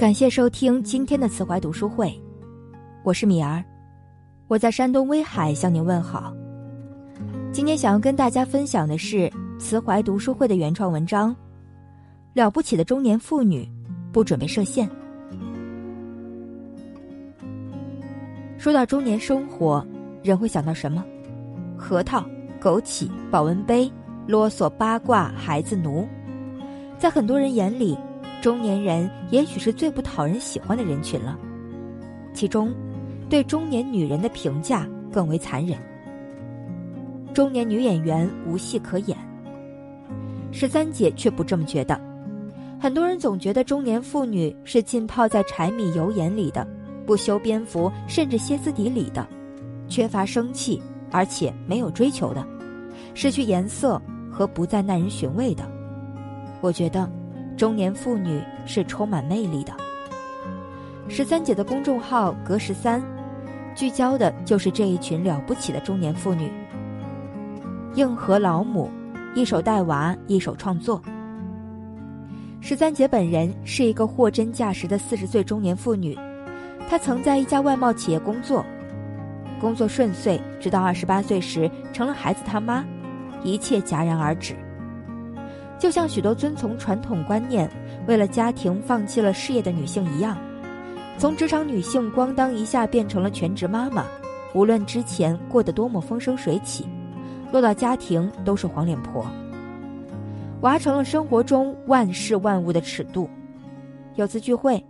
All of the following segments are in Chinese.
感谢收听今天的慈怀读书会，我是米儿，我在山东威海向您问好。今天想要跟大家分享的是慈怀读书会的原创文章《了不起的中年妇女不准备设限》。说到中年生活，人会想到什么？核桃、枸杞、保温杯、啰嗦、八卦、孩子奴，在很多人眼里。中年人也许是最不讨人喜欢的人群了，其中，对中年女人的评价更为残忍。中年女演员无戏可演，十三姐却不这么觉得。很多人总觉得中年妇女是浸泡在柴米油盐里的，不修边幅，甚至歇斯底里的，缺乏生气，而且没有追求的，失去颜色和不再耐人寻味的。我觉得。中年妇女是充满魅力的。十三姐的公众号“格十三”，聚焦的就是这一群了不起的中年妇女。硬核老母，一手带娃，一手创作。十三姐本人是一个货真价实的四十岁中年妇女，她曾在一家外贸企业工作，工作顺遂，直到二十八岁时成了孩子他妈，一切戛然而止。就像许多遵从传统观念、为了家庭放弃了事业的女性一样，从职场女性咣当一下变成了全职妈妈，无论之前过得多么风生水起，落到家庭都是黄脸婆。娃成了生活中万事万物的尺度。有次聚会，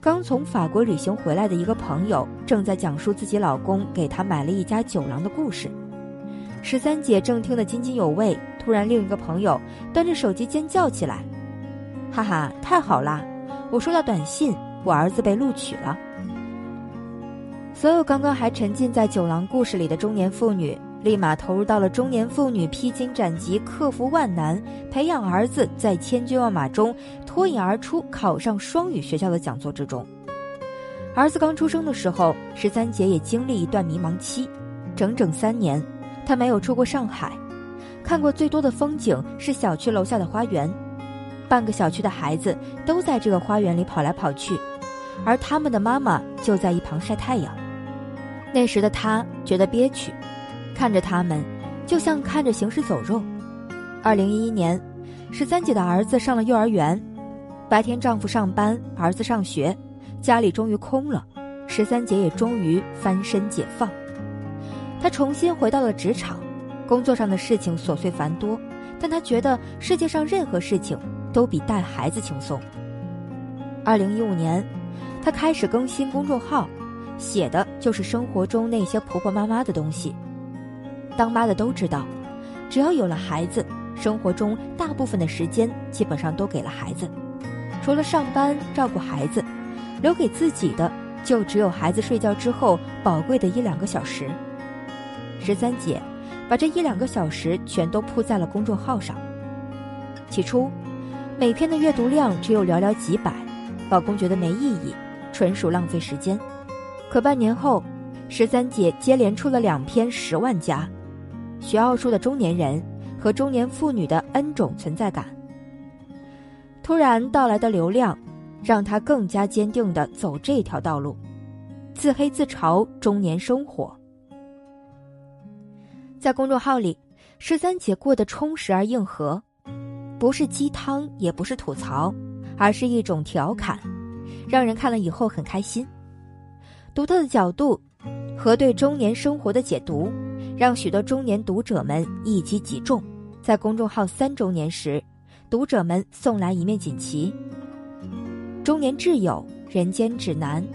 刚从法国旅行回来的一个朋友正在讲述自己老公给她买了一家酒廊的故事。十三姐正听得津津有味，突然另一个朋友端着手机尖叫起来：“哈哈，太好啦！我收到短信，我儿子被录取了。”所有刚刚还沉浸在酒廊故事里的中年妇女，立马投入到了中年妇女披荆斩棘、克服万难、培养儿子在千军万马中脱颖而出、考上双语学校的讲座之中。儿子刚出生的时候，十三姐也经历一段迷茫期，整整三年。他没有出过上海，看过最多的风景是小区楼下的花园，半个小区的孩子都在这个花园里跑来跑去，而他们的妈妈就在一旁晒太阳。那时的他觉得憋屈，看着他们，就像看着行尸走肉。二零一一年，十三姐的儿子上了幼儿园，白天丈夫上班，儿子上学，家里终于空了，十三姐也终于翻身解放。他重新回到了职场，工作上的事情琐碎繁多，但他觉得世界上任何事情都比带孩子轻松。二零一五年，他开始更新公众号，写的就是生活中那些婆婆妈妈的东西。当妈的都知道，只要有了孩子，生活中大部分的时间基本上都给了孩子，除了上班照顾孩子，留给自己的就只有孩子睡觉之后宝贵的一两个小时。十三姐把这一两个小时全都铺在了公众号上。起初，每篇的阅读量只有寥寥几百，老公觉得没意义，纯属浪费时间。可半年后，十三姐接连出了两篇十万加，学奥数的中年人和中年妇女的 N 种存在感。突然到来的流量，让她更加坚定地走这条道路，自黑自嘲中年生活。在公众号里，十三姐过得充实而硬核，不是鸡汤，也不是吐槽，而是一种调侃，让人看了以后很开心。独特的角度和对中年生活的解读，让许多中年读者们一击即中。在公众号三周年时，读者们送来一面锦旗：“中年挚友，人间指南，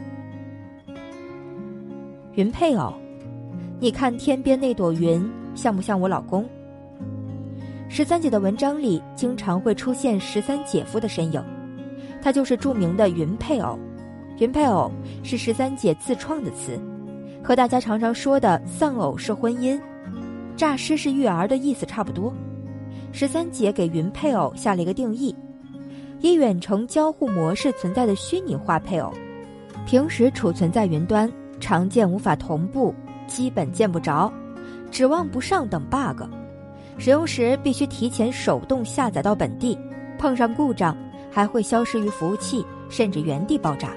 云配偶。”你看天边那朵云，像不像我老公？十三姐的文章里经常会出现十三姐夫的身影，他就是著名的云配偶。云配偶是十三姐自创的词，和大家常常说的丧偶是婚姻，诈尸是育儿的意思差不多。十三姐给云配偶下了一个定义：以远程交互模式存在的虚拟化配偶，平时储存在云端，常见无法同步。基本见不着，指望不上等 bug，使用时必须提前手动下载到本地，碰上故障还会消失于服务器，甚至原地爆炸。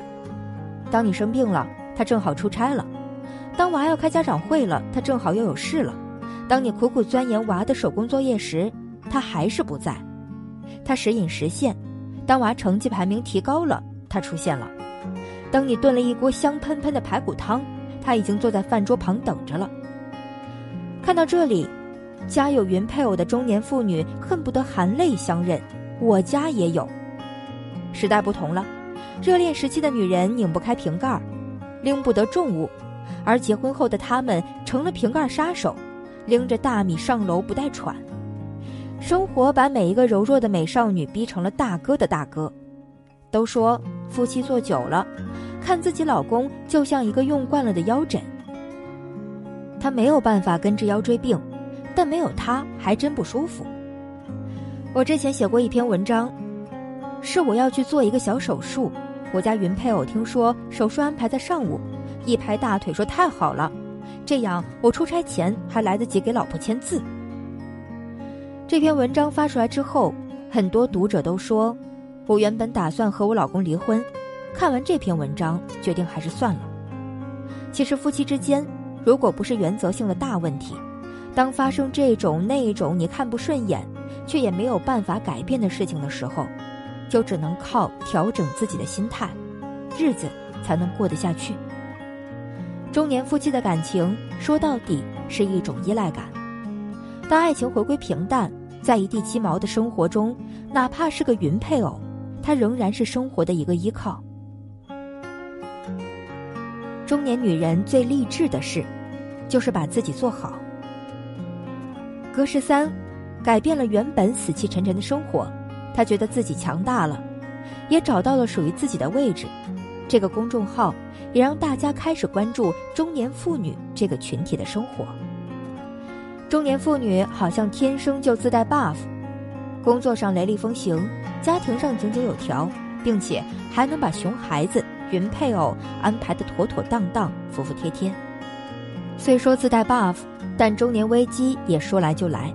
当你生病了，他正好出差了；当娃要开家长会了，他正好又有事了；当你苦苦钻研娃的手工作业时，他还是不在。他时隐时现，当娃成绩排名提高了，他出现了；当你炖了一锅香喷喷的排骨汤，他已经坐在饭桌旁等着了。看到这里。家有云配偶的中年妇女恨不得含泪相认，我家也有。时代不同了，热恋时期的女人拧不开瓶盖，拎不得重物，而结婚后的她们成了瓶盖杀手，拎着大米上楼不带喘。生活把每一个柔弱的美少女逼成了大哥的大哥。都说夫妻做久了，看自己老公就像一个用惯了的腰枕，他没有办法根治腰椎病。但没有他还真不舒服。我之前写过一篇文章，是我要去做一个小手术。我家云配偶听说手术安排在上午，一拍大腿说太好了，这样我出差前还来得及给老婆签字。这篇文章发出来之后，很多读者都说，我原本打算和我老公离婚，看完这篇文章，决定还是算了。其实夫妻之间，如果不是原则性的大问题。当发生这种那一种你看不顺眼，却也没有办法改变的事情的时候，就只能靠调整自己的心态，日子才能过得下去。中年夫妻的感情说到底是一种依赖感。当爱情回归平淡，在一地鸡毛的生活中，哪怕是个云配偶，他仍然是生活的一个依靠。中年女人最励志的事，就是把自己做好。格十三，改变了原本死气沉沉的生活，他觉得自己强大了，也找到了属于自己的位置。这个公众号也让大家开始关注中年妇女这个群体的生活。中年妇女好像天生就自带 buff，工作上雷厉风行，家庭上井井有条，并且还能把熊孩子、云配偶安排的妥妥当当、服服帖帖。虽说自带 buff。但中年危机也说来就来，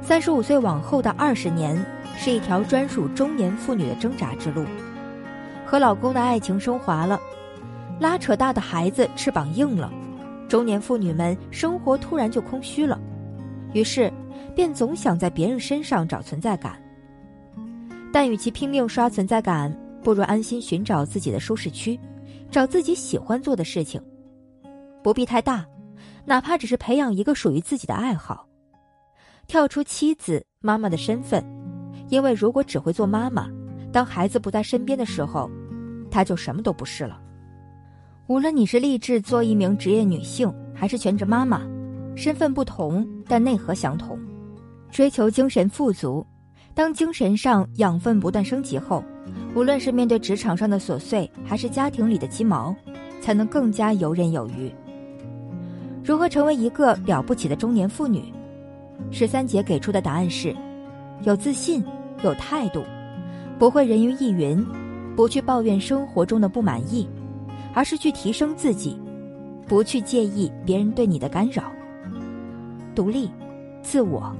三十五岁往后的二十年是一条专属中年妇女的挣扎之路。和老公的爱情升华了，拉扯大的孩子翅膀硬了，中年妇女们生活突然就空虚了，于是便总想在别人身上找存在感。但与其拼命刷存在感，不如安心寻找自己的舒适区，找自己喜欢做的事情，不必太大。哪怕只是培养一个属于自己的爱好，跳出妻子、妈妈的身份，因为如果只会做妈妈，当孩子不在身边的时候，她就什么都不是了。无论你是立志做一名职业女性，还是全职妈妈，身份不同，但内核相同，追求精神富足。当精神上养分不断升级后，无论是面对职场上的琐碎，还是家庭里的鸡毛，才能更加游刃有余。如何成为一个了不起的中年妇女？十三姐给出的答案是：有自信，有态度，不会人云亦云，不去抱怨生活中的不满意，而是去提升自己，不去介意别人对你的干扰。独立，自我，